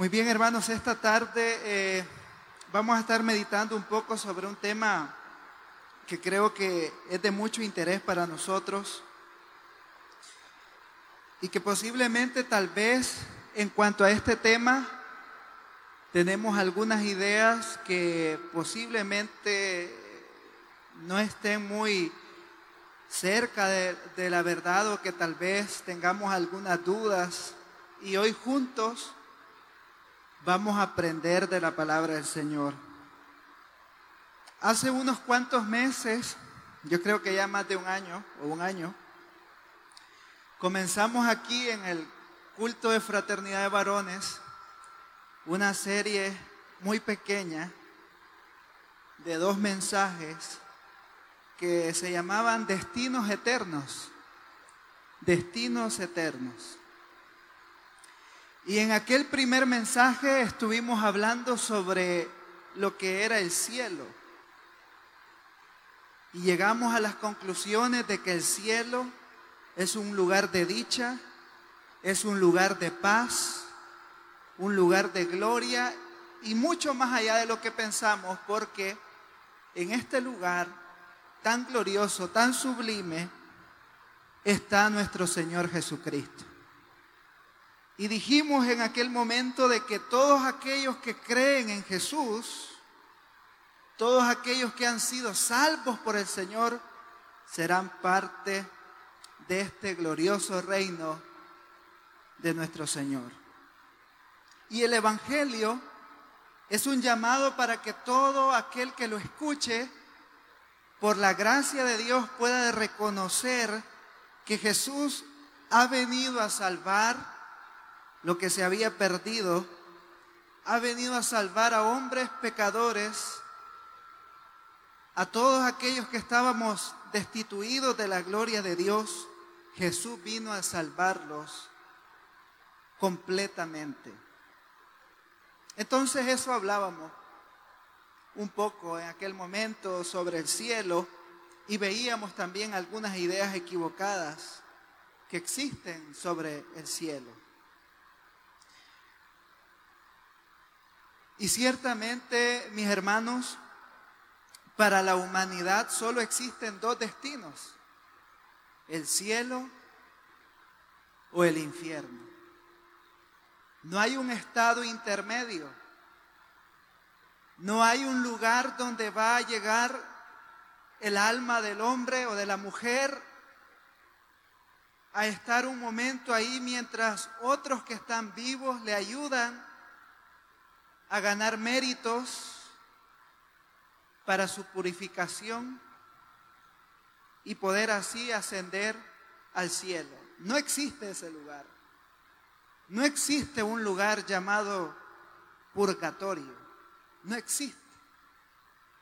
Muy bien, hermanos, esta tarde eh, vamos a estar meditando un poco sobre un tema que creo que es de mucho interés para nosotros y que posiblemente tal vez en cuanto a este tema tenemos algunas ideas que posiblemente no estén muy cerca de, de la verdad o que tal vez tengamos algunas dudas. Y hoy juntos vamos a aprender de la palabra del Señor. Hace unos cuantos meses, yo creo que ya más de un año o un año, comenzamos aquí en el culto de fraternidad de varones una serie muy pequeña de dos mensajes que se llamaban Destinos Eternos. Destinos Eternos. Y en aquel primer mensaje estuvimos hablando sobre lo que era el cielo. Y llegamos a las conclusiones de que el cielo es un lugar de dicha, es un lugar de paz, un lugar de gloria y mucho más allá de lo que pensamos, porque en este lugar tan glorioso, tan sublime, está nuestro Señor Jesucristo. Y dijimos en aquel momento de que todos aquellos que creen en Jesús, todos aquellos que han sido salvos por el Señor, serán parte de este glorioso reino de nuestro Señor. Y el Evangelio es un llamado para que todo aquel que lo escuche, por la gracia de Dios, pueda reconocer que Jesús ha venido a salvar lo que se había perdido, ha venido a salvar a hombres pecadores, a todos aquellos que estábamos destituidos de la gloria de Dios. Jesús vino a salvarlos completamente. Entonces eso hablábamos un poco en aquel momento sobre el cielo y veíamos también algunas ideas equivocadas que existen sobre el cielo. Y ciertamente, mis hermanos, para la humanidad solo existen dos destinos, el cielo o el infierno. No hay un estado intermedio. No hay un lugar donde va a llegar el alma del hombre o de la mujer a estar un momento ahí mientras otros que están vivos le ayudan a ganar méritos para su purificación y poder así ascender al cielo. No existe ese lugar. No existe un lugar llamado purgatorio. No existe.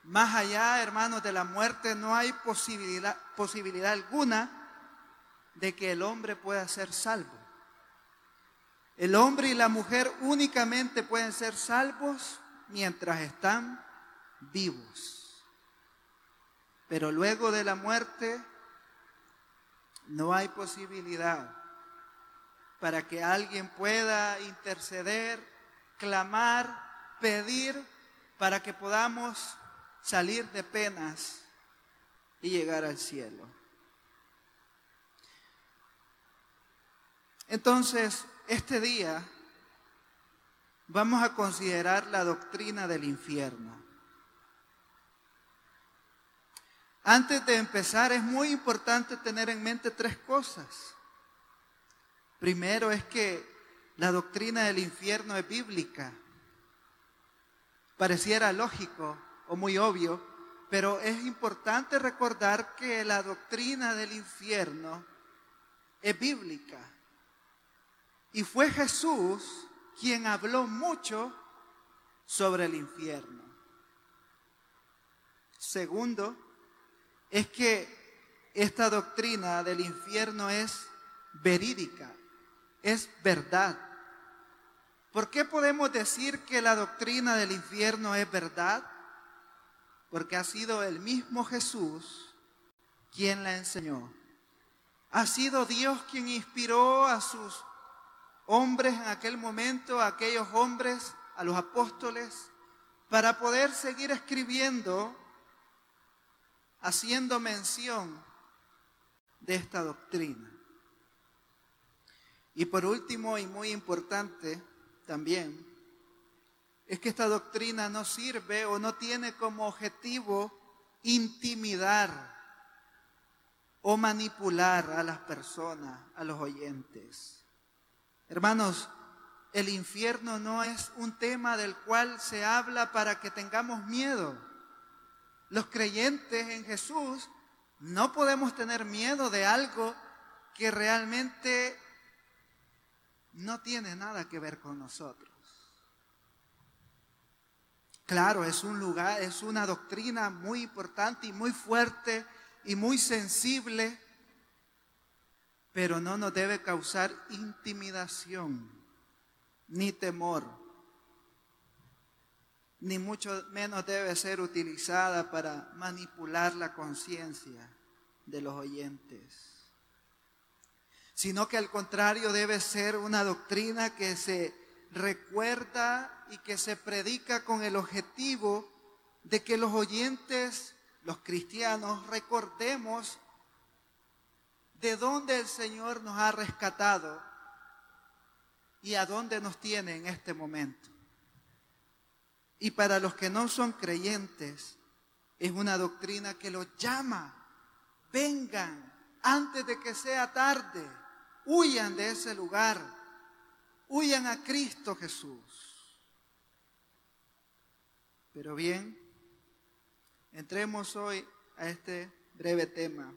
Más allá, hermanos, de la muerte no hay posibilidad, posibilidad alguna de que el hombre pueda ser salvo. El hombre y la mujer únicamente pueden ser salvos mientras están vivos. Pero luego de la muerte no hay posibilidad para que alguien pueda interceder, clamar, pedir para que podamos salir de penas y llegar al cielo. Entonces, este día vamos a considerar la doctrina del infierno. Antes de empezar, es muy importante tener en mente tres cosas. Primero es que la doctrina del infierno es bíblica. Pareciera lógico o muy obvio, pero es importante recordar que la doctrina del infierno es bíblica. Y fue Jesús quien habló mucho sobre el infierno. Segundo, es que esta doctrina del infierno es verídica, es verdad. ¿Por qué podemos decir que la doctrina del infierno es verdad? Porque ha sido el mismo Jesús quien la enseñó. Ha sido Dios quien inspiró a sus hombres en aquel momento, a aquellos hombres, a los apóstoles, para poder seguir escribiendo, haciendo mención de esta doctrina. Y por último y muy importante también, es que esta doctrina no sirve o no tiene como objetivo intimidar o manipular a las personas, a los oyentes. Hermanos, el infierno no es un tema del cual se habla para que tengamos miedo. Los creyentes en Jesús no podemos tener miedo de algo que realmente no tiene nada que ver con nosotros. Claro, es un lugar, es una doctrina muy importante y muy fuerte y muy sensible, pero no nos debe causar intimidación ni temor, ni mucho menos debe ser utilizada para manipular la conciencia de los oyentes, sino que al contrario debe ser una doctrina que se recuerda y que se predica con el objetivo de que los oyentes, los cristianos, recordemos de dónde el Señor nos ha rescatado y a dónde nos tiene en este momento. Y para los que no son creyentes, es una doctrina que los llama, vengan antes de que sea tarde, huyan de ese lugar, huyan a Cristo Jesús. Pero bien, entremos hoy a este breve tema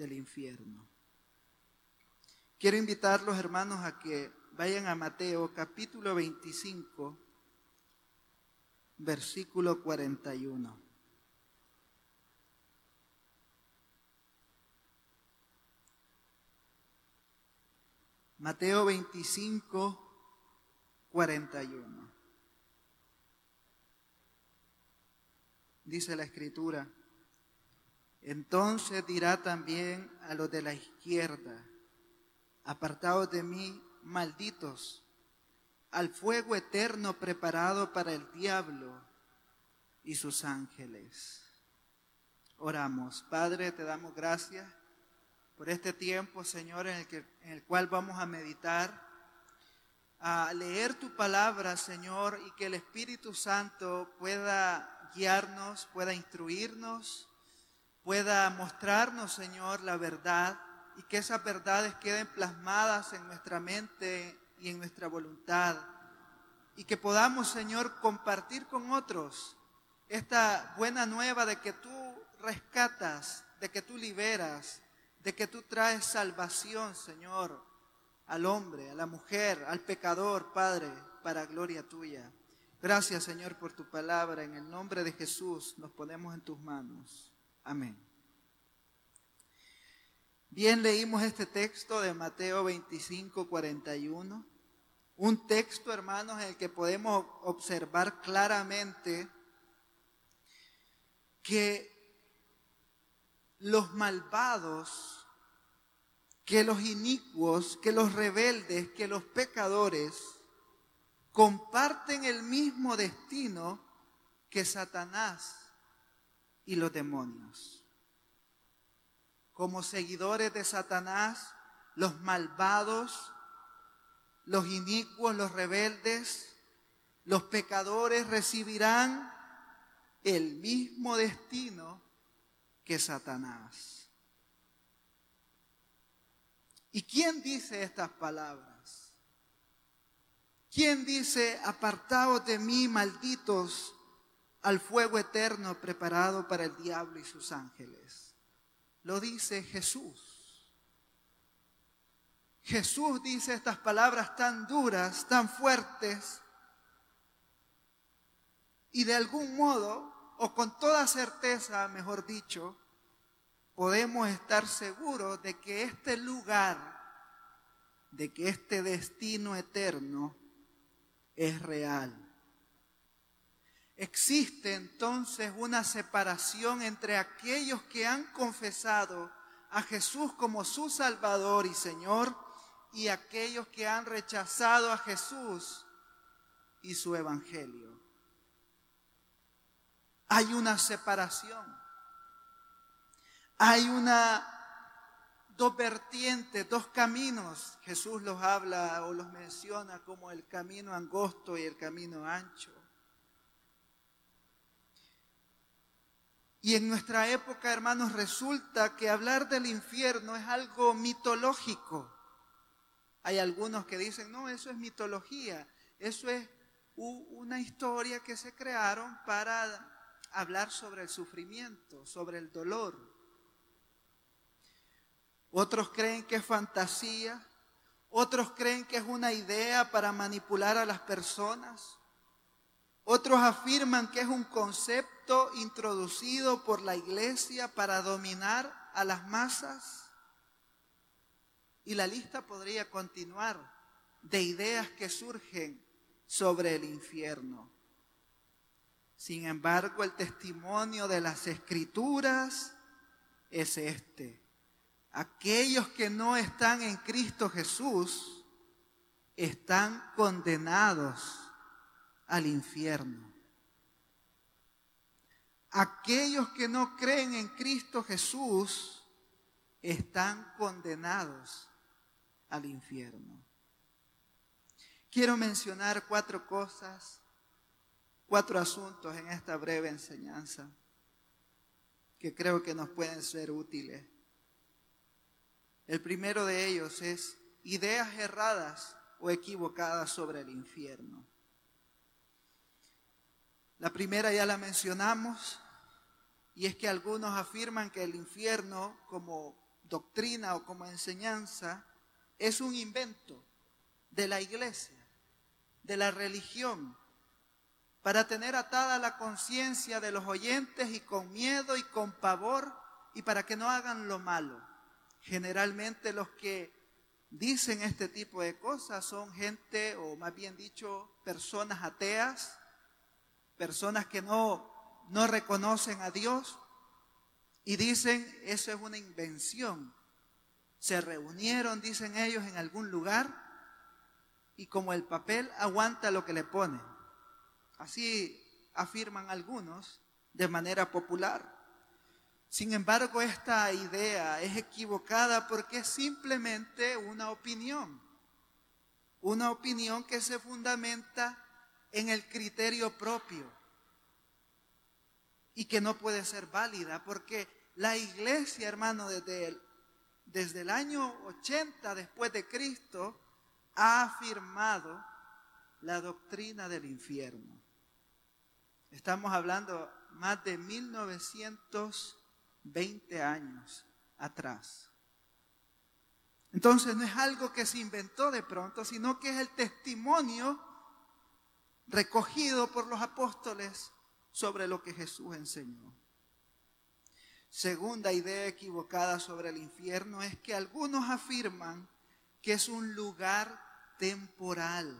del infierno. Quiero invitar los hermanos a que vayan a Mateo capítulo 25, versículo 41. Mateo 25, 41. Dice la escritura, entonces dirá también a los de la izquierda, apartados de mí, malditos, al fuego eterno preparado para el diablo y sus ángeles. Oramos. Padre, te damos gracias por este tiempo, Señor, en el, que, en el cual vamos a meditar, a leer tu palabra, Señor, y que el Espíritu Santo pueda guiarnos, pueda instruirnos, pueda mostrarnos, Señor, la verdad y que esas verdades queden plasmadas en nuestra mente y en nuestra voluntad. Y que podamos, Señor, compartir con otros esta buena nueva de que tú rescatas, de que tú liberas, de que tú traes salvación, Señor, al hombre, a la mujer, al pecador, Padre, para gloria tuya. Gracias, Señor, por tu palabra. En el nombre de Jesús nos ponemos en tus manos. Amén. Bien leímos este texto de Mateo 25, 41. Un texto, hermanos, en el que podemos observar claramente que los malvados, que los inicuos, que los rebeldes, que los pecadores comparten el mismo destino que Satanás y los demonios como seguidores de Satanás, los malvados, los inicuos, los rebeldes, los pecadores recibirán el mismo destino que Satanás. ¿Y quién dice estas palabras? ¿Quién dice, apartaos de mí, malditos, al fuego eterno preparado para el diablo y sus ángeles? lo dice Jesús. Jesús dice estas palabras tan duras, tan fuertes, y de algún modo, o con toda certeza, mejor dicho, podemos estar seguros de que este lugar, de que este destino eterno es real. Existe entonces una separación entre aquellos que han confesado a Jesús como su Salvador y Señor y aquellos que han rechazado a Jesús y su evangelio. Hay una separación. Hay una dos vertientes, dos caminos. Jesús los habla o los menciona como el camino angosto y el camino ancho. Y en nuestra época, hermanos, resulta que hablar del infierno es algo mitológico. Hay algunos que dicen, no, eso es mitología, eso es una historia que se crearon para hablar sobre el sufrimiento, sobre el dolor. Otros creen que es fantasía, otros creen que es una idea para manipular a las personas. Otros afirman que es un concepto introducido por la iglesia para dominar a las masas. Y la lista podría continuar de ideas que surgen sobre el infierno. Sin embargo, el testimonio de las escrituras es este. Aquellos que no están en Cristo Jesús están condenados al infierno. Aquellos que no creen en Cristo Jesús están condenados al infierno. Quiero mencionar cuatro cosas, cuatro asuntos en esta breve enseñanza que creo que nos pueden ser útiles. El primero de ellos es ideas erradas o equivocadas sobre el infierno. La primera ya la mencionamos y es que algunos afirman que el infierno como doctrina o como enseñanza es un invento de la iglesia, de la religión, para tener atada la conciencia de los oyentes y con miedo y con pavor y para que no hagan lo malo. Generalmente los que dicen este tipo de cosas son gente, o más bien dicho, personas ateas, personas que no, no reconocen a Dios y dicen, eso es una invención se reunieron, dicen ellos, en algún lugar y como el papel aguanta lo que le ponen. Así afirman algunos de manera popular. Sin embargo, esta idea es equivocada porque es simplemente una opinión. Una opinión que se fundamenta en el criterio propio y que no puede ser válida porque la iglesia, hermano, desde el desde el año 80 después de Cristo, ha afirmado la doctrina del infierno. Estamos hablando más de 1920 años atrás. Entonces no es algo que se inventó de pronto, sino que es el testimonio recogido por los apóstoles sobre lo que Jesús enseñó. Segunda idea equivocada sobre el infierno es que algunos afirman que es un lugar temporal.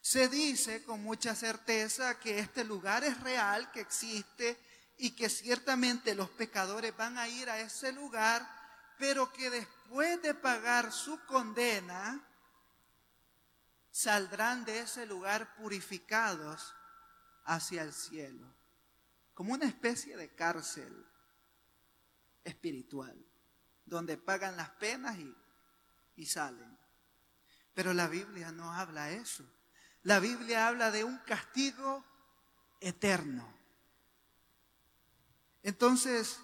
Se dice con mucha certeza que este lugar es real, que existe y que ciertamente los pecadores van a ir a ese lugar, pero que después de pagar su condena, saldrán de ese lugar purificados hacia el cielo, como una especie de cárcel espiritual, donde pagan las penas y, y salen. Pero la Biblia no habla eso. La Biblia habla de un castigo eterno. Entonces,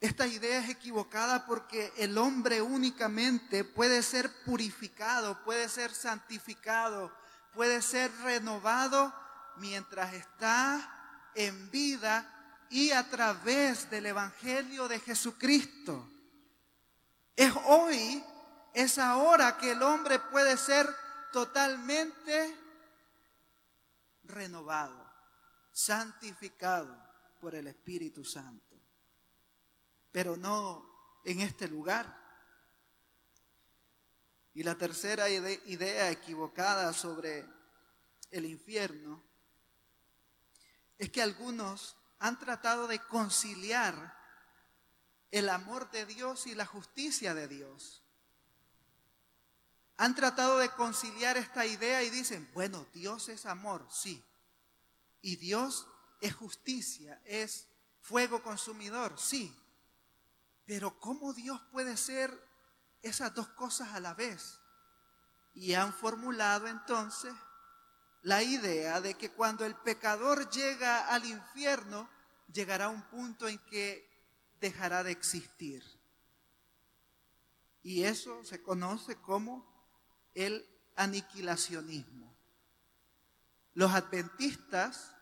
esta idea es equivocada porque el hombre únicamente puede ser purificado, puede ser santificado, puede ser renovado mientras está en vida y a través del Evangelio de Jesucristo. Es hoy, es ahora que el hombre puede ser totalmente renovado, santificado por el Espíritu Santo. Pero no en este lugar. Y la tercera idea equivocada sobre el infierno es que algunos han tratado de conciliar el amor de Dios y la justicia de Dios. han tratado de conciliar esta idea y dicen, bueno, Dios es amor, sí. Y Dios es justicia, es fuego consumidor, sí. Pero ¿cómo Dios puede ser esas dos cosas a la vez? Y han formulado entonces la idea de que cuando el pecador llega al infierno, llegará un punto en que dejará de existir. Y eso se conoce como el aniquilacionismo. Los adventistas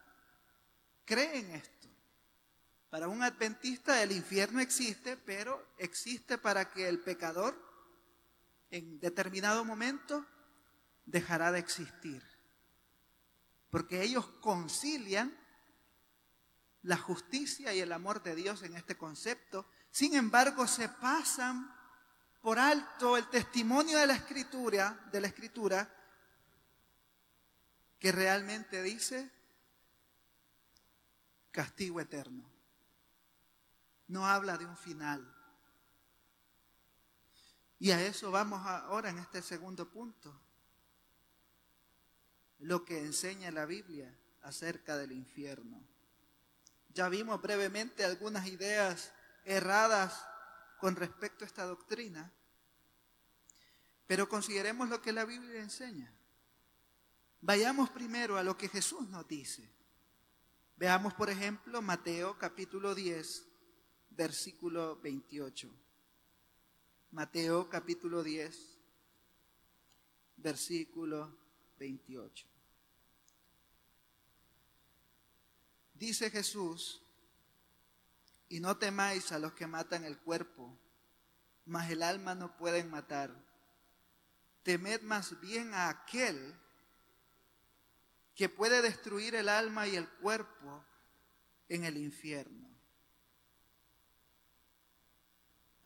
creen esto. Para un adventista el infierno existe, pero existe para que el pecador en determinado momento dejará de existir porque ellos concilian la justicia y el amor de Dios en este concepto. Sin embargo, se pasan por alto el testimonio de la escritura, de la escritura que realmente dice castigo eterno. No habla de un final. Y a eso vamos ahora en este segundo punto lo que enseña la Biblia acerca del infierno. Ya vimos brevemente algunas ideas erradas con respecto a esta doctrina, pero consideremos lo que la Biblia enseña. Vayamos primero a lo que Jesús nos dice. Veamos, por ejemplo, Mateo capítulo 10, versículo 28. Mateo capítulo 10, versículo 28. Dice Jesús, y no temáis a los que matan el cuerpo, mas el alma no pueden matar. Temed más bien a aquel que puede destruir el alma y el cuerpo en el infierno.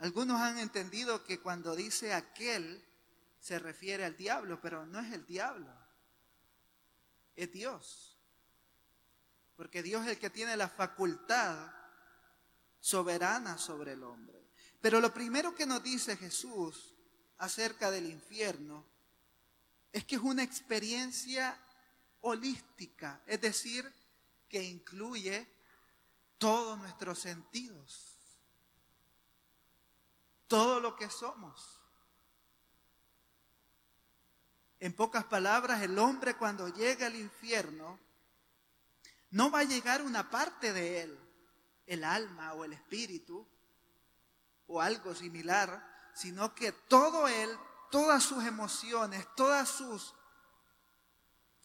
Algunos han entendido que cuando dice aquel se refiere al diablo, pero no es el diablo es Dios. Porque Dios es el que tiene la facultad soberana sobre el hombre. Pero lo primero que nos dice Jesús acerca del infierno es que es una experiencia holística, es decir, que incluye todos nuestros sentidos, todo lo que somos. En pocas palabras, el hombre cuando llega al infierno, no va a llegar una parte de él, el alma o el espíritu, o algo similar, sino que todo él, todas sus emociones, todas sus,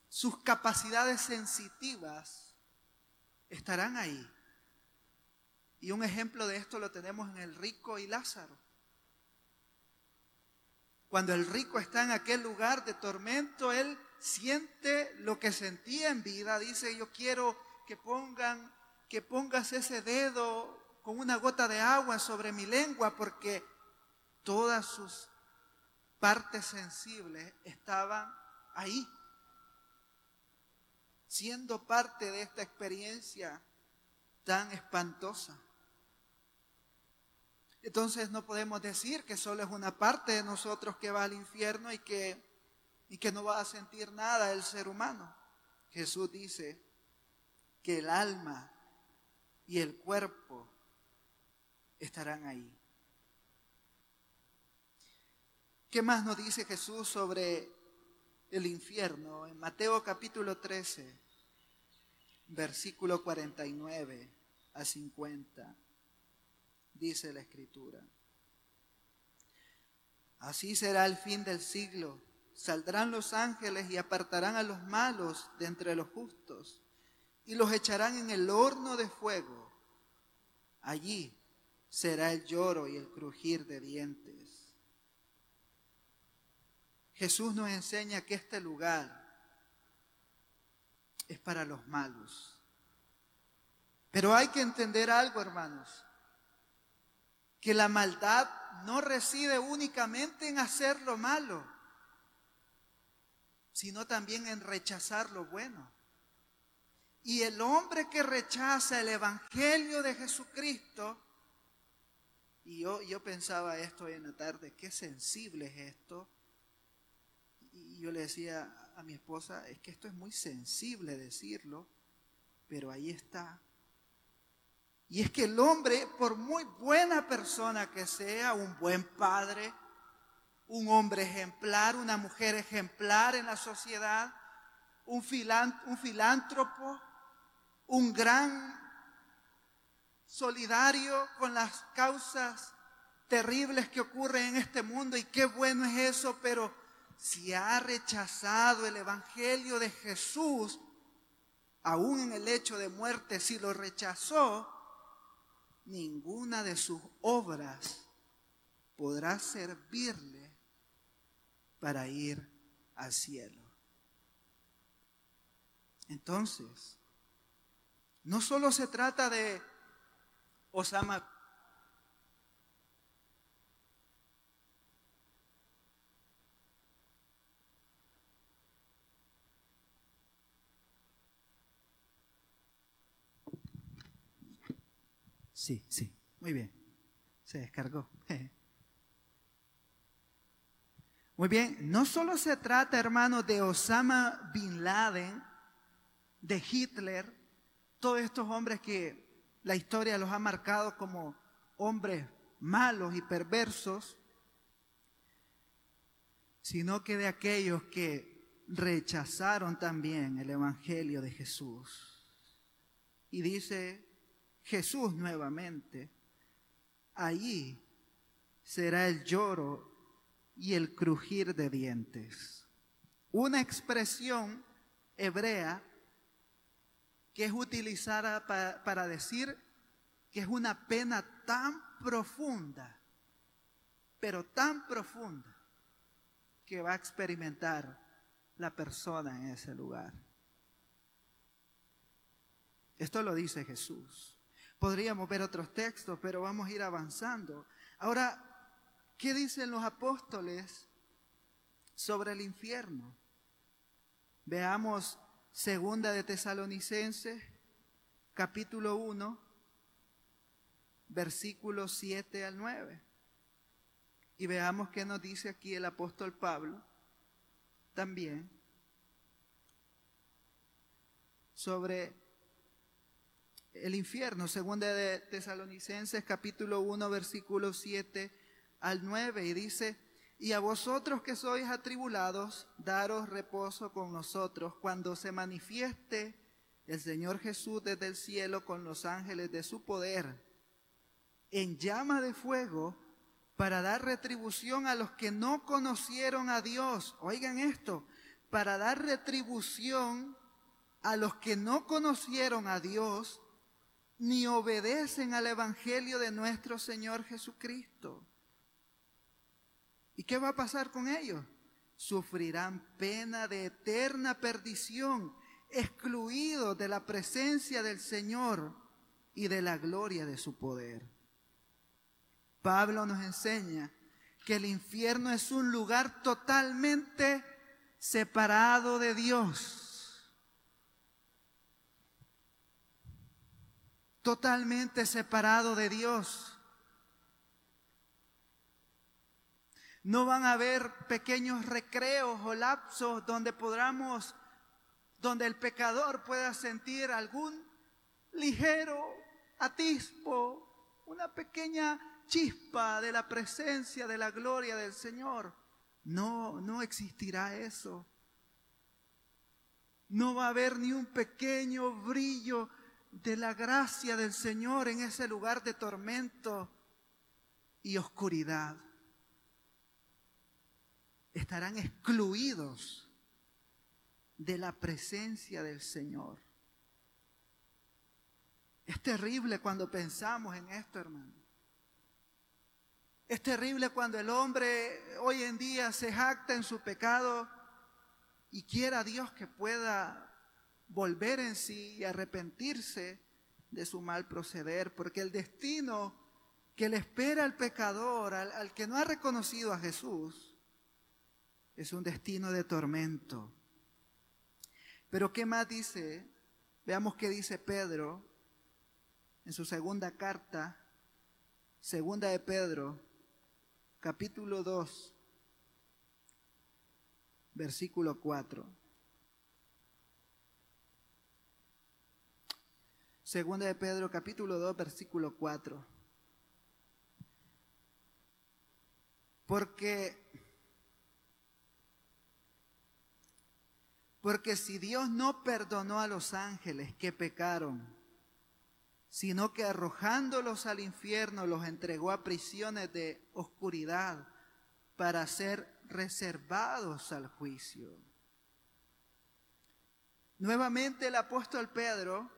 sus capacidades sensitivas estarán ahí. Y un ejemplo de esto lo tenemos en el rico y Lázaro. Cuando el rico está en aquel lugar de tormento, él siente lo que sentía en vida. Dice, yo quiero que pongan, que pongas ese dedo con una gota de agua sobre mi lengua, porque todas sus partes sensibles estaban ahí, siendo parte de esta experiencia tan espantosa. Entonces no podemos decir que solo es una parte de nosotros que va al infierno y que, y que no va a sentir nada el ser humano. Jesús dice que el alma y el cuerpo estarán ahí. ¿Qué más nos dice Jesús sobre el infierno? En Mateo capítulo 13, versículo 49 a 50 dice la escritura. Así será el fin del siglo. Saldrán los ángeles y apartarán a los malos de entre los justos y los echarán en el horno de fuego. Allí será el lloro y el crujir de dientes. Jesús nos enseña que este lugar es para los malos. Pero hay que entender algo, hermanos que la maldad no reside únicamente en hacer lo malo, sino también en rechazar lo bueno. Y el hombre que rechaza el Evangelio de Jesucristo, y yo, yo pensaba esto hoy en la tarde, qué sensible es esto, Y yo le decía a mi esposa, es que esto es muy sensible decirlo, pero ahí está. Y es que el hombre, por muy buena persona que sea, un buen padre, un hombre ejemplar, una mujer ejemplar en la sociedad, un, filántropo, un gran solidario con las causas terribles que ocurren en este mundo y qué bueno es eso, pero si ha rechazado el Evangelio de Jesús, aún en el hecho de muerte, si lo rechazó, ninguna de sus obras podrá servirle para ir al cielo. Entonces, no solo se trata de Osama Sí, sí, muy bien. Se descargó. Muy bien, no solo se trata, hermano, de Osama Bin Laden, de Hitler, todos estos hombres que la historia los ha marcado como hombres malos y perversos, sino que de aquellos que rechazaron también el Evangelio de Jesús. Y dice Jesús nuevamente, allí será el lloro y el crujir de dientes. Una expresión hebrea que es utilizada para, decir que es una pena tan profunda, pero tan profunda, que va a experimentar la persona en ese lugar. Esto lo dice Jesús. Podríamos ver otros textos, pero vamos a ir avanzando. Ahora, ¿Qué dicen los apóstoles sobre el infierno? Veamos segunda de Tesalonicenses, capítulo 1, versículos 7 al 9. Y veamos qué nos dice aquí el apóstol Pablo también sobre el infierno. Segunda de Tesalonicenses, capítulo 1, versículo 7 al 9 y dice, y a vosotros que sois atribulados, daros reposo con nosotros cuando se manifieste el Señor Jesús desde el cielo con los ángeles de su poder, en llama de fuego, para dar retribución a los que no conocieron a Dios. Oigan esto, para dar retribución a los que no conocieron a Dios ni obedecen al Evangelio de nuestro Señor Jesucristo. ¿Y qué va a pasar con ellos? Sufrirán pena de eterna perdición, excluidos de la presencia del Señor y de la gloria de su poder. Pablo nos enseña que el infierno es un lugar totalmente separado de Dios. Totalmente separado de Dios. No van a haber pequeños recreos o lapsos donde podamos, donde el pecador pueda sentir algún ligero atisbo, una pequeña chispa de la presencia, de la gloria del Señor. No, no existirá eso. No va a haber ni un pequeño brillo de la gracia del Señor en ese lugar de tormento y oscuridad estarán excluidos de la presencia del Señor. Es terrible cuando pensamos en esto, hermano. Es terrible cuando el hombre hoy en día se jacta en su pecado y quiera Dios que pueda volver en sí y arrepentirse de su mal proceder, porque el destino que le espera al pecador, al, al que no ha reconocido a Jesús, es un destino de tormento. Pero ¿qué más dice? Veamos qué dice Pedro en su segunda carta, segunda de Pedro, capítulo 2, versículo 4. Segunda de Pedro, capítulo 2, versículo 4. Porque, porque si Dios no perdonó a los ángeles que pecaron, sino que arrojándolos al infierno los entregó a prisiones de oscuridad para ser reservados al juicio. Nuevamente el apóstol Pedro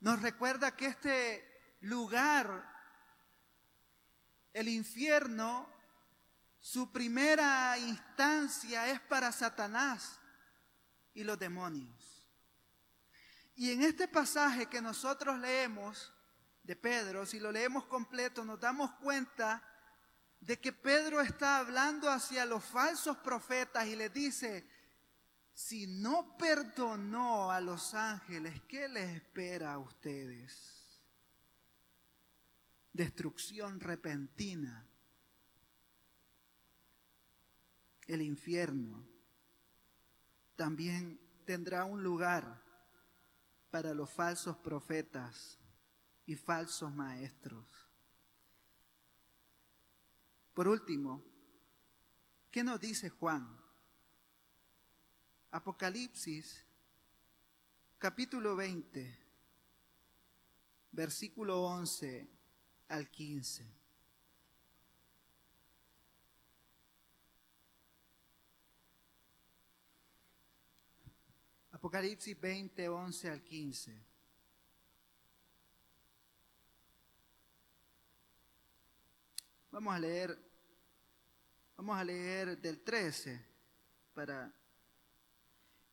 nos recuerda que este lugar, el infierno, su primera instancia es para Satanás y los demonios. Y en este pasaje que nosotros leemos de Pedro, si lo leemos completo, nos damos cuenta de que Pedro está hablando hacia los falsos profetas y les dice, si no perdonó a los ángeles, ¿qué les espera a ustedes? Destrucción repentina. El infierno también tendrá un lugar para los falsos profetas y falsos maestros. Por último, ¿qué nos dice Juan? Apocalipsis, capítulo 20, versículo 11 al 15. Apocalipsis 20, 11 al 15. Vamos a leer, vamos a leer del 13 para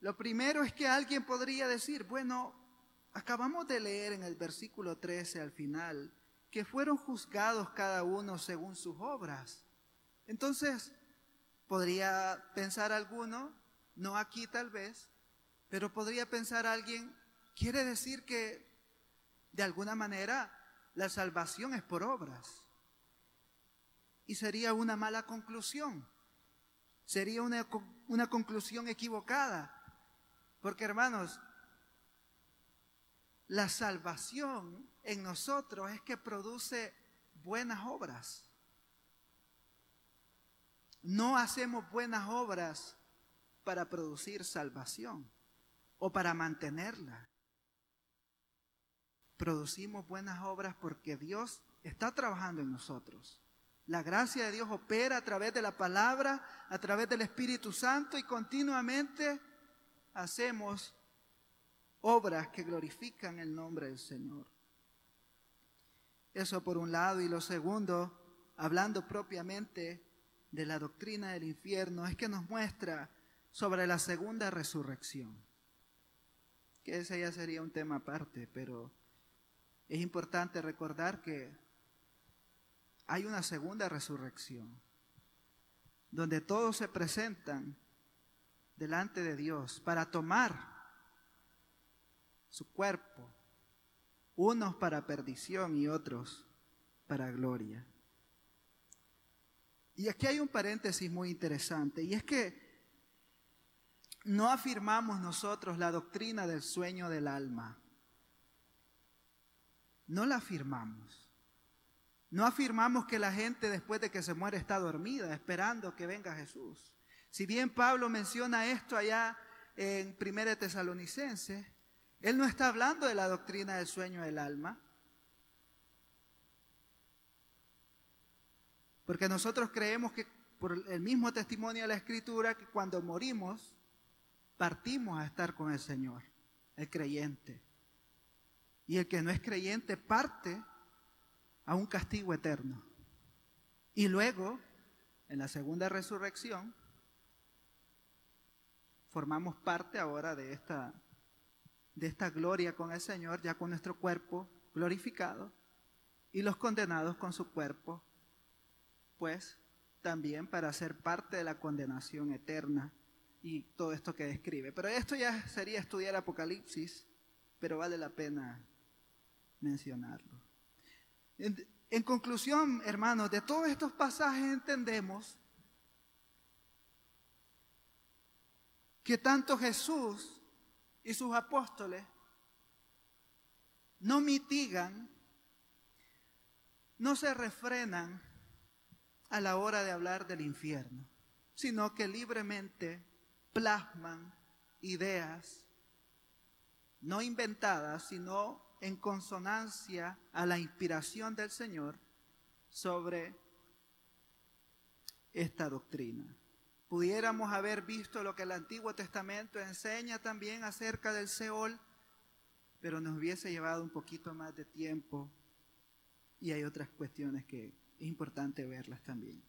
Lo primero es que alguien podría decir, bueno, acabamos de leer en el versículo 13 al final que fueron juzgados cada uno según sus obras. Entonces, podría pensar alguno, no aquí tal vez, pero podría pensar alguien, quiere decir que de alguna manera la salvación es por obras. Y sería una mala conclusión, sería una, una conclusión equivocada. Porque hermanos, la salvación en nosotros es que produce buenas obras. No hacemos buenas obras para producir salvación o para mantenerla. Producimos buenas obras porque Dios está trabajando en nosotros. La gracia de Dios opera a través de la palabra, a través del Espíritu Santo y continuamente hacemos obras que glorifican el nombre del Señor. Eso por un lado. Y lo segundo, hablando propiamente de la doctrina del infierno, es que nos muestra sobre la segunda resurrección. Que ese ya sería un tema aparte, pero es importante recordar que hay una segunda resurrección, donde todos se presentan delante de Dios para tomar su cuerpo, unos para perdición y otros para gloria. Y aquí hay un paréntesis muy interesante, y es que no afirmamos nosotros la doctrina del sueño del alma. No la afirmamos. No afirmamos que la gente después de que se muere está dormida esperando que venga Jesús. Si bien Pablo menciona esto allá en 1 Tesalonicenses, él no está hablando de la doctrina del sueño del alma. Porque nosotros creemos que por el mismo testimonio de la Escritura, que cuando morimos, partimos a estar con el Señor, el creyente. Y el que no es creyente parte a un castigo eterno. Y luego, en la segunda resurrección, formamos parte ahora de esta, de esta gloria con el Señor, ya con nuestro cuerpo glorificado, y los condenados con su cuerpo, pues también para ser parte de la condenación eterna y todo esto que describe. Pero esto ya sería estudiar Apocalipsis, pero vale la pena mencionarlo. En, conclusión, hermanos, de todos estos pasajes entendemos que tanto Jesús y sus apóstoles no mitigan, no se refrenan a la hora de hablar del infierno, sino que libremente plasman ideas no inventadas, sino en consonancia a la inspiración del Señor sobre esta doctrina pudiéramos haber visto lo que el Antiguo Testamento enseña también acerca del Seol, pero nos hubiese llevado un poquito más de tiempo y hay otras cuestiones que es importante verlas también.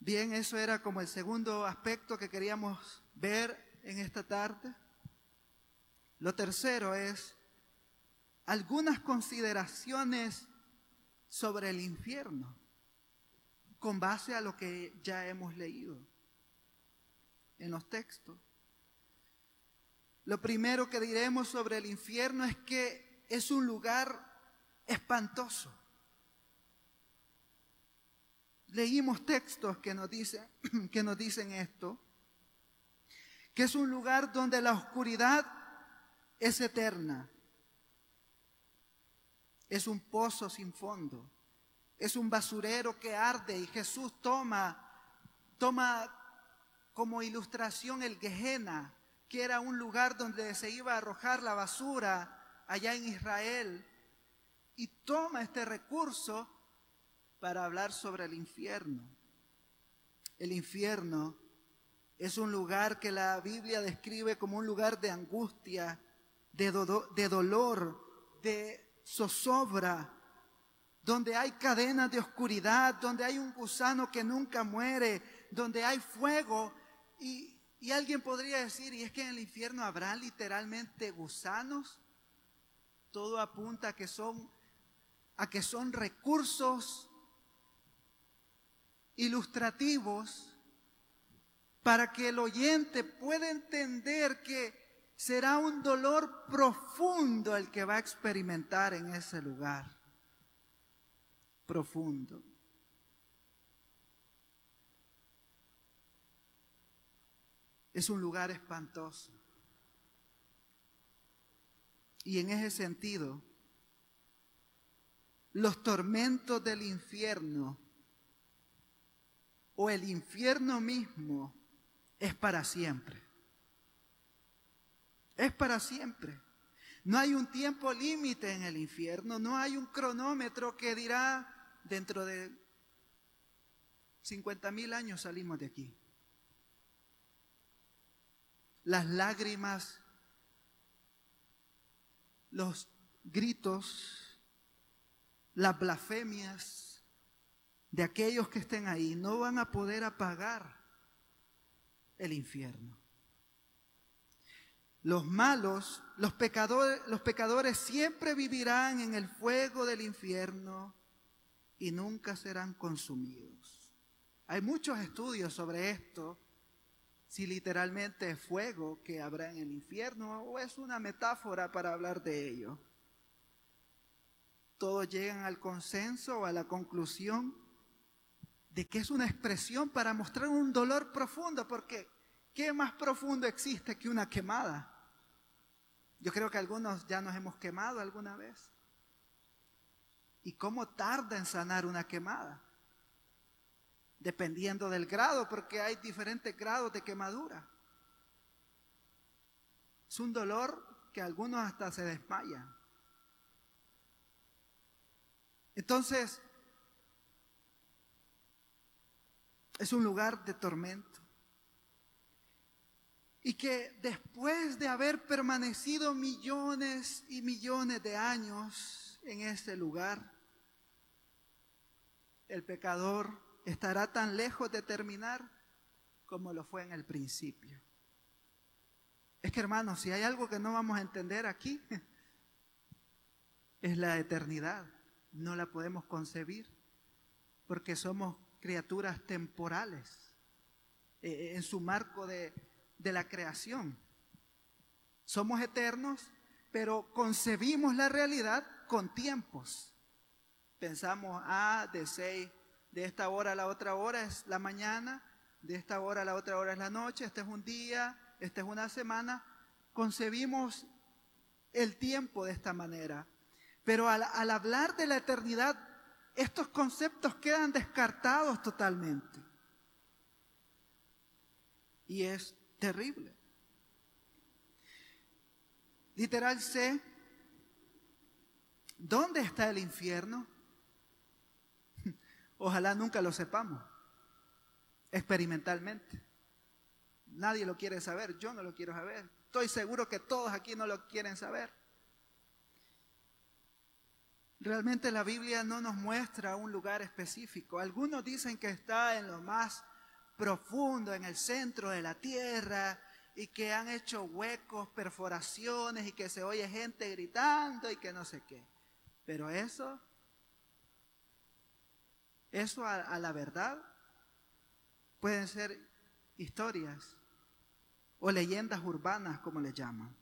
Bien, eso era como el segundo aspecto que queríamos ver en esta tarde. Lo tercero es algunas consideraciones sobre el infierno con base a lo que ya hemos leído en los textos. Lo primero que diremos sobre el infierno es que es un lugar espantoso. Leímos textos que nos dicen, que nos dicen esto, que es un lugar donde la oscuridad es eterna, es un pozo sin fondo, es un basurero que arde y Jesús toma, toma como ilustración el Gehenna, que era un lugar donde se iba a arrojar la basura allá en Israel, y toma este recurso para hablar sobre el infierno. El infierno es un lugar que la Biblia describe como un lugar de angustia, de, de dolor, de zozobra, donde hay cadenas de oscuridad, donde hay un gusano que nunca muere, donde hay fuego. Y, alguien podría decir, ¿y es que en el infierno habrá literalmente gusanos? Todo apunta a que son, a que son recursos ilustrativos para que el oyente pueda entender que será un dolor profundo el que va a experimentar en ese lugar profundo. Es un lugar espantoso. Y en ese sentido, los tormentos del infierno o el infierno mismo es para siempre. Es para siempre. No hay un tiempo límite en el infierno, no hay un cronómetro que dirá dentro de 50 mil años salimos de aquí. Las lágrimas, los gritos, las blasfemias de aquellos que estén ahí no van a poder apagar el infierno. Los malos, los pecadores, los pecadores siempre vivirán en el fuego del infierno y nunca serán consumidos. Hay muchos estudios sobre esto, si literalmente es fuego que habrá en el infierno o es una metáfora para hablar de ello. Todos llegan al consenso o a la conclusión de que es una expresión para mostrar un dolor profundo, porque ¿qué más profundo existe que una quemada? Yo creo que algunos ya nos hemos quemado alguna vez y cómo tarda en sanar una quemada. Dependiendo del grado, porque hay diferentes grados de quemadura. Es un dolor que algunos hasta se desmayan. Entonces, es un lugar de tormento. Y que después de haber permanecido millones y millones de años en este lugar, el pecador estará tan lejos de terminar como lo fue en el principio. Es que hermanos, si hay algo que no vamos a entender aquí, es la eternidad. No la podemos concebir porque somos criaturas temporales eh, eh, en su marco de, de la creación. Somos eternos, pero concebimos la realidad con tiempos. Pensamos, ah, de seis, de esta hora a la otra hora es la mañana, de esta hora a la otra hora es la noche, este es un día, esta es una semana. Concebimos el tiempo de esta manera. Pero al, al hablar de la eternidad, estos conceptos quedan descartados totalmente. Y es terrible. Literal C, ¿dónde está el infierno? Ojalá nunca lo sepamos, experimentalmente. Nadie lo quiere saber, yo no lo quiero saber. Estoy seguro que todos aquí no lo quieren saber. Realmente la Biblia no nos muestra un lugar específico. Algunos dicen que está en lo más profundo, en el centro de la tierra, y que han hecho huecos, perforaciones, y que se oye gente gritando y que no sé qué. Pero eso, eso a, la verdad, pueden ser historias o leyendas urbanas, como le llaman.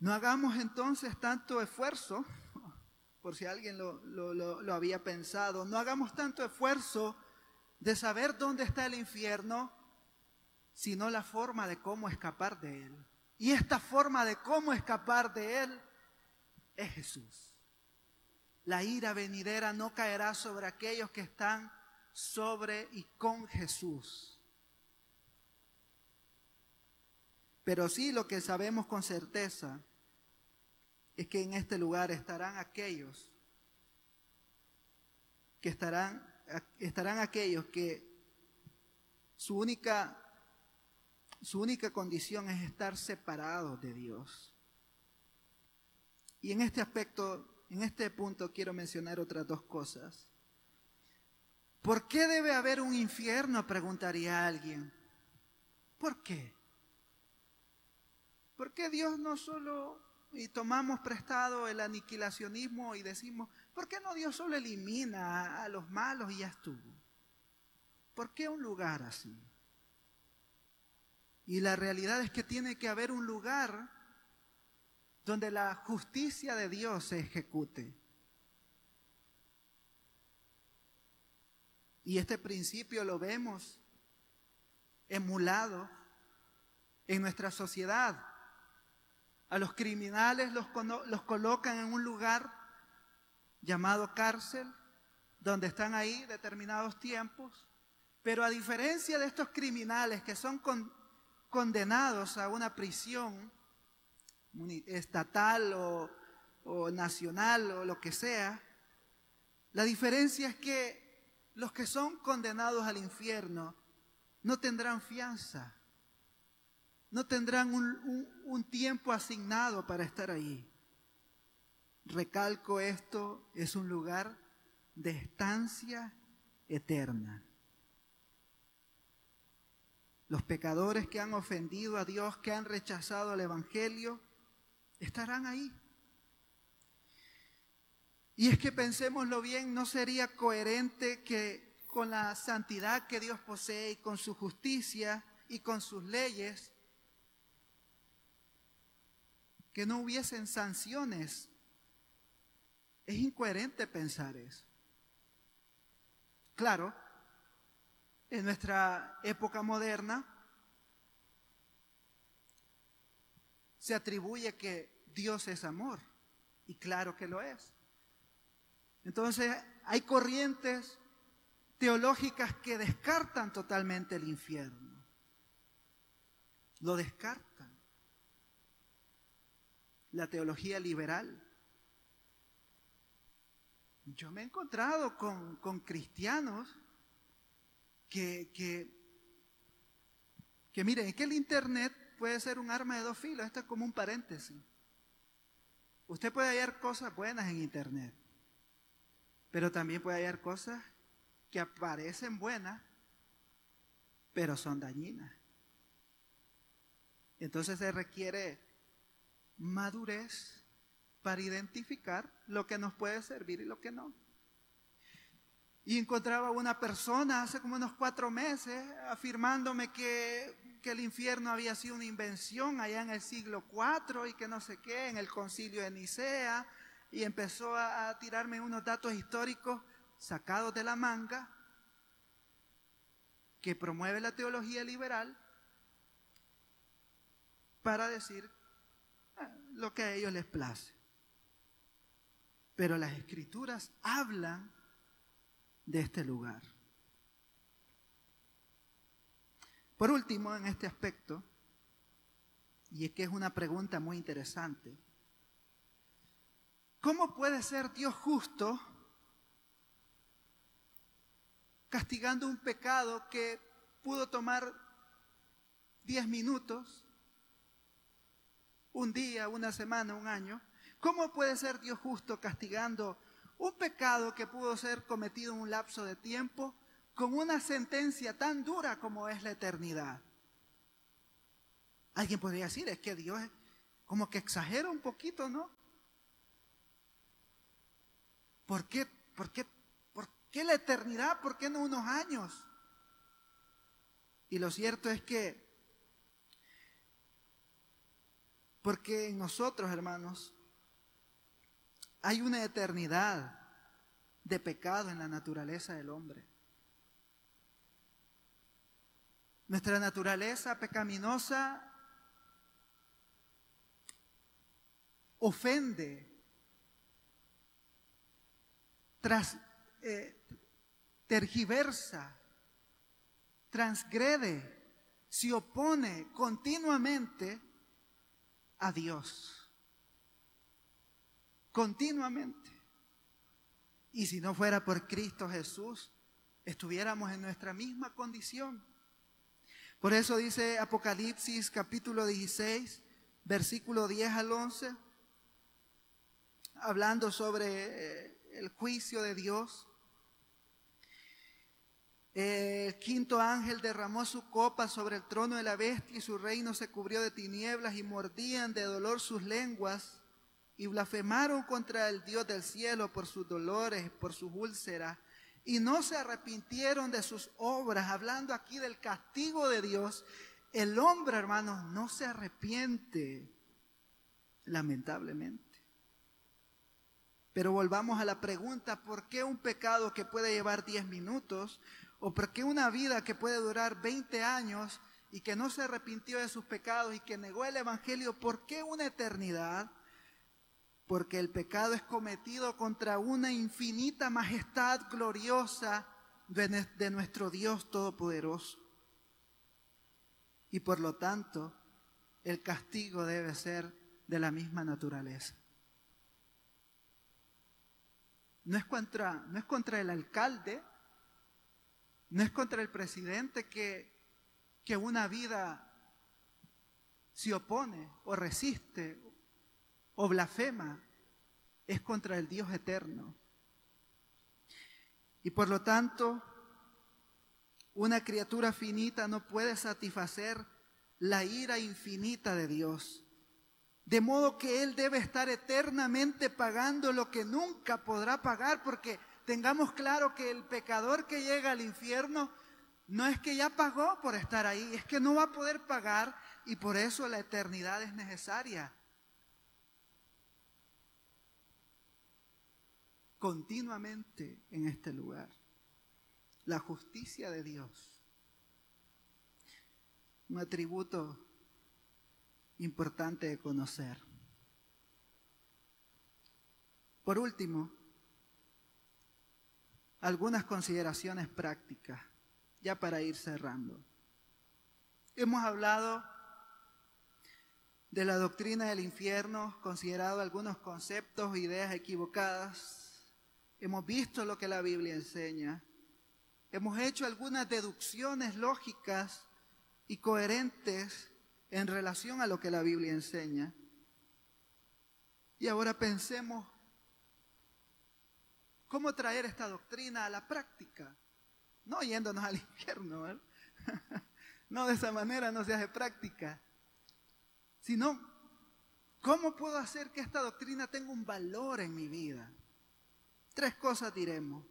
No hagamos entonces tanto esfuerzo, por si alguien lo, lo, había pensado, no hagamos tanto esfuerzo de saber dónde está el infierno, sino la forma de cómo escapar de él. Y esta forma de cómo escapar de él es Jesús. La ira venidera no caerá sobre aquellos que están sobre y con Jesús. Pero sí lo que sabemos con certeza es que en este lugar estarán aquellos que estarán, estarán aquellos que su única, su única condición es estar separados de Dios. Y en este aspecto, en este punto quiero mencionar otras dos cosas. ¿Por qué debe haber un infierno? Preguntaría alguien. ¿Por qué? ¿Por qué Dios no solo y tomamos prestado el aniquilacionismo y decimos, ¿por qué no Dios solo elimina a los malos y ya estuvo? ¿Por qué un lugar así? Y la realidad es que tiene que haber un lugar donde la justicia de Dios se ejecute. Y este principio lo vemos emulado en nuestra sociedad. A los criminales los, colocan en un lugar llamado cárcel, donde están ahí determinados tiempos. Pero a diferencia de estos criminales que son condenados a una prisión estatal o, o nacional o lo que sea, la diferencia es que los que son condenados al infierno no tendrán fianza, no tendrán un, tiempo asignado para estar ahí. Recalco esto, es un lugar de estancia eterna. Los pecadores que han ofendido a Dios, que han rechazado el Evangelio, estarán ahí. Y es que pensémoslo bien, no sería coherente que con la santidad que Dios posee y con su justicia y con sus leyes, que no hubiesen sanciones. Es incoherente pensar eso. Claro, en nuestra época moderna se atribuye que Dios es amor, y claro que lo es. Entonces, hay corrientes teológicas que descartan totalmente el infierno. Lo descartan. La teología liberal. Yo me he encontrado con, cristianos que, que, que miren, es que el Internet puede ser un arma de dos filos, esto es como un paréntesis. Usted puede hallar cosas buenas en Internet, pero también puede hallar cosas que aparecen buenas, pero son dañinas. Entonces se requiere madurez para identificar lo que nos puede servir y lo que no. Y encontraba una persona hace como unos cuatro meses afirmándome que, que, el infierno había sido una invención allá en el siglo IV y que no sé qué, en el concilio de Nicea, y empezó a, a tirarme unos datos históricos sacados de la manga que promueve la teología liberal para decir ah, lo que a ellos les place. Pero las escrituras hablan de este lugar. Por último, en este aspecto, y es que es una pregunta muy interesante, ¿cómo puede ser Dios justo castigando un pecado que pudo tomar diez minutos, un día, una semana, un año? ¿Cómo puede ser Dios justo castigando un pecado que pudo ser cometido en un lapso de tiempo con una sentencia tan dura como es la eternidad? Alguien podría decir, es que Dios como que exagera un poquito, ¿no? ¿Por qué, por qué, por qué la eternidad? ¿Por qué no unos años? Y lo cierto es que, porque en nosotros, hermanos, hay una eternidad de pecado en la naturaleza del hombre. Nuestra naturaleza pecaminosa ofende, tras, eh, tergiversa, transgrede, se opone continuamente a Dios continuamente. Y si no fuera por Cristo Jesús, estuviéramos en nuestra misma condición. Por eso dice Apocalipsis capítulo 16, versículo 10 al 11, hablando sobre eh, el juicio de Dios. El quinto ángel derramó su copa sobre el trono de la bestia y su reino se cubrió de tinieblas y mordían de dolor sus lenguas y blasfemaron contra el Dios del cielo por sus dolores, por sus úlceras, y no se arrepintieron de sus obras, hablando aquí del castigo de Dios. El hombre, hermanos, no se arrepiente, lamentablemente. Pero volvamos a la pregunta, ¿por qué un pecado que puede llevar 10 minutos o por qué una vida que puede durar 20 años y que no se arrepintió de sus pecados y que negó el Evangelio, ¿por qué una eternidad? Porque el pecado es cometido contra una infinita majestad gloriosa de, nuestro Dios Todopoderoso. Y por lo tanto, el castigo debe ser de la misma naturaleza. No es contra, no es contra el alcalde, no es contra el presidente que, que una vida se opone o resiste o blasfema es contra el Dios eterno. Y por lo tanto, una criatura finita no puede satisfacer la ira infinita de Dios. De modo que Él debe estar eternamente pagando lo que nunca podrá pagar, porque tengamos claro que el pecador que llega al infierno no es que ya pagó por estar ahí, es que no va a poder pagar y por eso la eternidad es necesaria. Continuamente en este lugar. La justicia de Dios. Un atributo importante de conocer. Por último, algunas consideraciones prácticas, ya para ir cerrando. Hemos hablado de la doctrina del infierno, considerado algunos conceptos e ideas equivocadas hemos visto lo que la Biblia enseña, hemos hecho algunas deducciones lógicas y coherentes en relación a lo que la Biblia enseña. Y ahora pensemos cómo traer esta doctrina a la práctica, no yéndonos al infierno, no de esa manera no se hace práctica, sino cómo puedo hacer que esta doctrina tenga un valor en mi vida. Tres cosas diremos.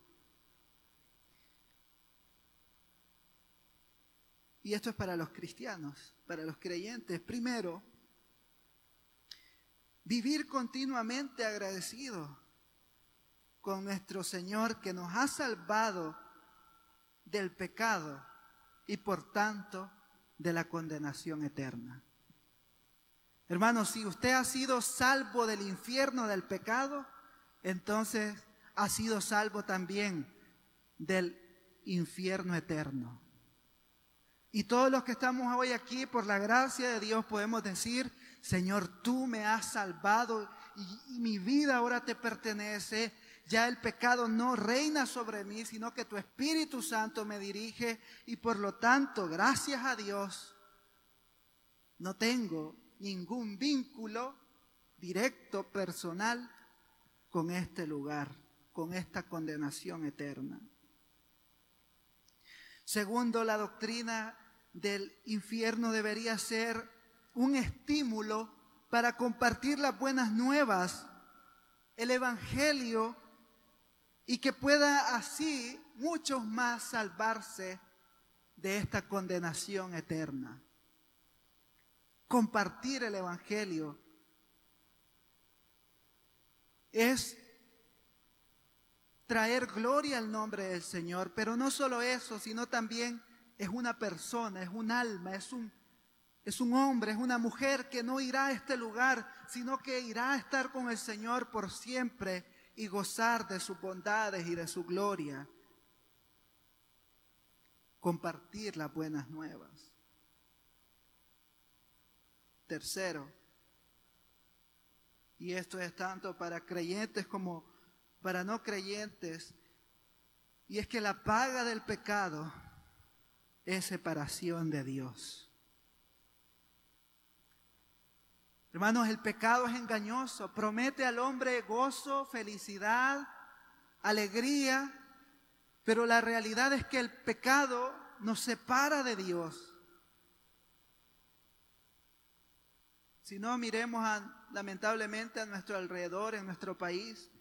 Y esto es para los cristianos, para los creyentes. Primero, vivir continuamente agradecido con nuestro Señor que nos ha salvado del pecado y por tanto de la condenación eterna. Hermanos, si usted ha sido salvo del infierno del pecado, entonces ha sido salvo también del infierno eterno. Y todos los que estamos hoy aquí, por la gracia de Dios, podemos decir, Señor, tú me has salvado y, mi vida ahora te pertenece. Ya el pecado no reina sobre mí, sino que tu Espíritu Santo me dirige y por lo tanto, gracias a Dios, no tengo ningún vínculo directo, personal, con este lugar, con esta condenación eterna. Segundo, la doctrina del infierno debería ser un estímulo para compartir las buenas nuevas, el Evangelio, y que pueda así muchos más salvarse de esta condenación eterna. Compartir el Evangelio es traer gloria al nombre del Señor, pero no solo eso, sino también es una persona, es un alma, es un es un hombre, es una mujer que no irá a este lugar, sino que irá a estar con el Señor por siempre y gozar de sus bondades y de su gloria. Compartir las buenas nuevas. Tercero, y esto es tanto para creyentes como para no creyentes, y es que la paga del pecado es separación de Dios. Hermanos, el pecado es engañoso, promete al hombre gozo, felicidad, alegría, pero la realidad es que el pecado nos separa de Dios. Si no, miremos lamentablemente a nuestro alrededor, en nuestro país,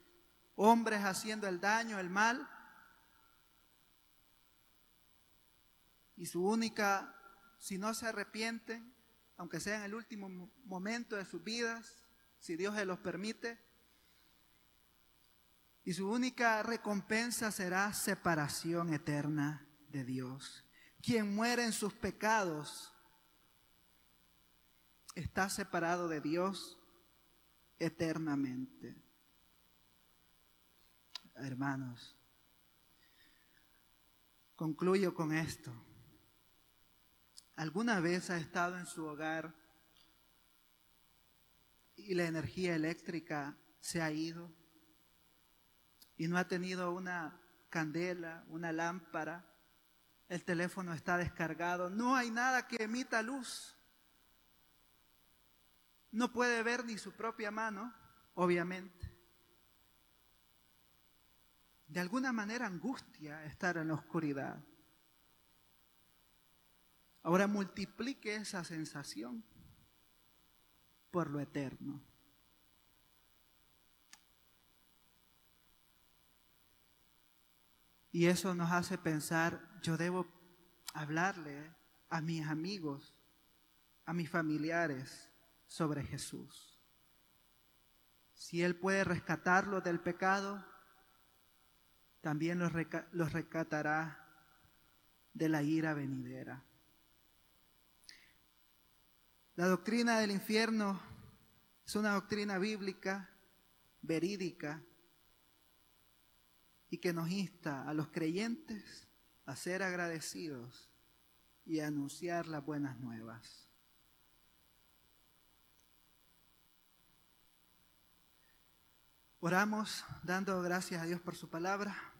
hombres haciendo el daño, el mal, y su única, si no se arrepienten, aunque sea en el último momento de sus vidas, si Dios se los permite. Y su única recompensa será separación eterna de Dios. Quien muere en sus pecados está separado de Dios eternamente. Hermanos, concluyo con esto. ¿Alguna vez ha estado en su hogar y la energía eléctrica se ha ido y no ha tenido una candela, una lámpara? El teléfono está descargado, no hay nada que emita luz. No puede ver ni su propia mano, obviamente. De alguna manera angustia estar en la oscuridad. Ahora multiplique esa sensación por lo eterno. Y eso nos hace pensar, yo debo hablarle a mis amigos, a mis familiares sobre Jesús. Si Él puede rescatarlos del pecado, también los, los rescatará de la ira venidera. La doctrina del infierno es una doctrina bíblica, verídica, y que nos insta a los creyentes a ser agradecidos y a anunciar las buenas nuevas. Oramos dando gracias a Dios por su palabra.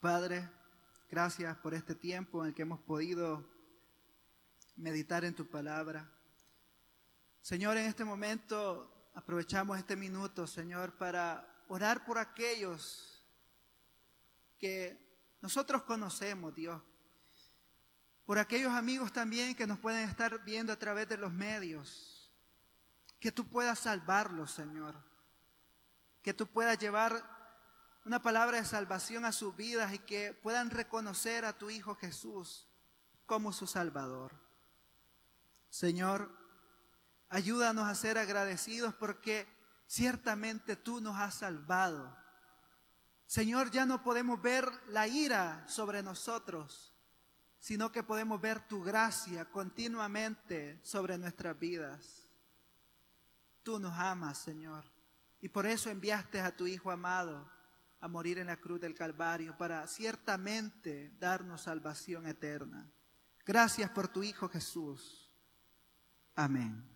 Padre, gracias por este tiempo en el que hemos podido meditar en tu palabra. Señor, en este momento aprovechamos este minuto, Señor, para orar por aquellos que nosotros conocemos, Dios. Por aquellos amigos también que nos pueden estar viendo a través de los medios. Que tú puedas salvarlos, Señor. Que tú puedas llevar una palabra de salvación a sus vidas y que puedan reconocer a tu Hijo Jesús como su Salvador. Señor, ayúdanos a ser agradecidos porque ciertamente tú nos has salvado. Señor, ya no podemos ver la ira sobre nosotros, sino que podemos ver tu gracia continuamente sobre nuestras vidas. Tú nos amas, Señor, y por eso enviaste a tu Hijo amado a morir en la cruz del Calvario para ciertamente darnos salvación eterna. Gracias por tu Hijo Jesús. Amén.